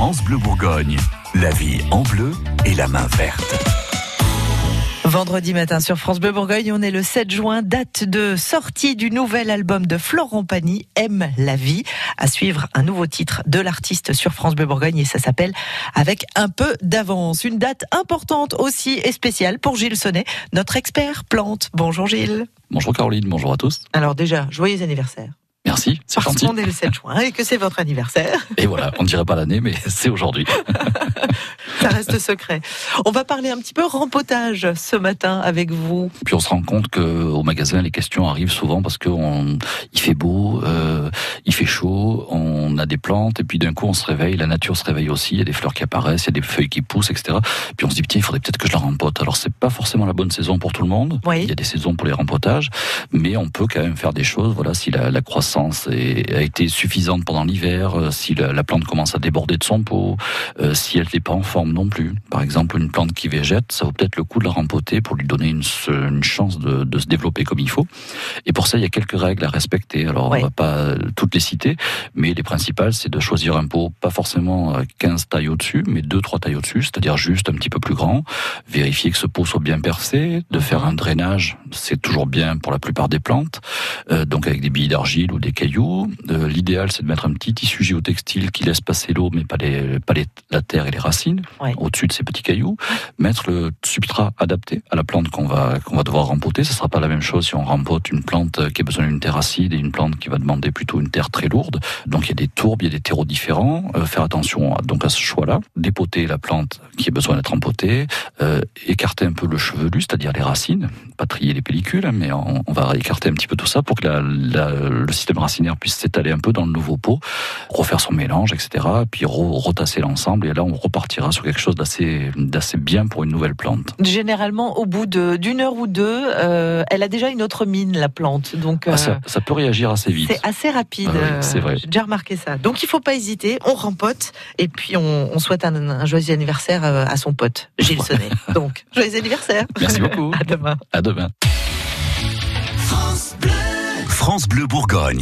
France Bleu Bourgogne, la vie en bleu et la main verte. Vendredi matin sur France Bleu Bourgogne, on est le 7 juin, date de sortie du nouvel album de Florent Pagny, Aime la vie. À suivre un nouveau titre de l'artiste sur France Bleu Bourgogne et ça s'appelle Avec un peu d'avance. Une date importante aussi et spéciale pour Gilles Sonnet, notre expert plante. Bonjour Gilles. Bonjour Caroline, bonjour à tous. Alors déjà, joyeux anniversaire. Merci, c'est Parce gentil. qu'on est le 7 juin et que c'est votre anniversaire. Et voilà, on ne dirait pas l'année, mais c'est aujourd'hui. Ça reste secret. On va parler un petit peu rempotage ce matin avec vous. Puis on se rend compte que au magasin, les questions arrivent souvent parce que on, il fait beau, euh, il fait chaud, on a des plantes, et puis d'un coup on se réveille, la nature se réveille aussi, il y a des fleurs qui apparaissent, il y a des feuilles qui poussent, etc. Puis on se dit tiens, il faudrait peut-être que je la rempote. Alors c'est pas forcément la bonne saison pour tout le monde. Oui. Il y a des saisons pour les rempotages, mais on peut quand même faire des choses. Voilà, si la, la croissance est- a été suffisante pendant l'hiver, euh, si la, la plante commence à déborder de son pot, euh, si elle n'est pas en forme non plus. Par exemple, une plante qui végète, ça vaut peut-être le coup de la rempoter pour lui donner une, chance de, de se développer comme il faut. Et pour ça, il y a quelques règles à respecter. Alors, Ouais. on va pas euh, toutes les citer, mais les principales, c'est de choisir un pot, pas forcément euh, 15 tailles au-dessus, mais 2-3 tailles au-dessus, c'est-à-dire juste un petit peu plus grand. Vérifier que ce pot soit bien percé, de faire un drainage, c'est toujours bien pour la plupart des plantes, euh, donc avec des billes d'argile ou des cailloux. Euh, L'idéal, c'est de mettre un petit tissu géotextile qui laisse passer l'eau, mais pas, les, pas les, la terre et les racines, Ouais. au-dessus de ces petits cailloux. Mettre le substrat adapté à la plante qu'on va, qu'on va devoir rempoter. Ce sera pas la même chose si on rempote une plante qui a besoin d'une terre acide et une plante qui va demander plutôt une terre très lourde. Donc il y a des tourbes, il y a des terreaux différents. Euh, faire attention à, donc à ce choix-là. Dépoter la plante qui a besoin d'être rempotée. Euh, écarter un peu le chevelu, c'est-à-dire les racines. Pas trier les pellicules, hein, mais on, on va écarter un petit peu tout ça pour que la- la- le système racinaire puisse s'étaler un peu dans le nouveau pot, refaire son mélange, etc. Puis re- retasser l'ensemble et là on repartira sur quelque chose d'assez bien pour une nouvelle plante. Généralement, au bout d'une heure ou deux, euh, elle a déjà une autre mine, la plante. Donc, Ah, euh, ça, ça peut réagir assez vite. c'est assez rapide. Ah oui, euh, c'est vrai. J'ai déjà remarqué ça. Donc, il faut pas hésiter. On rempote et puis on, on souhaite un, un joyeux anniversaire à son pote, Gilles Sonnet. Donc, joyeux anniversaire. Merci beaucoup. À demain. À demain. France Bleu Bourgogne.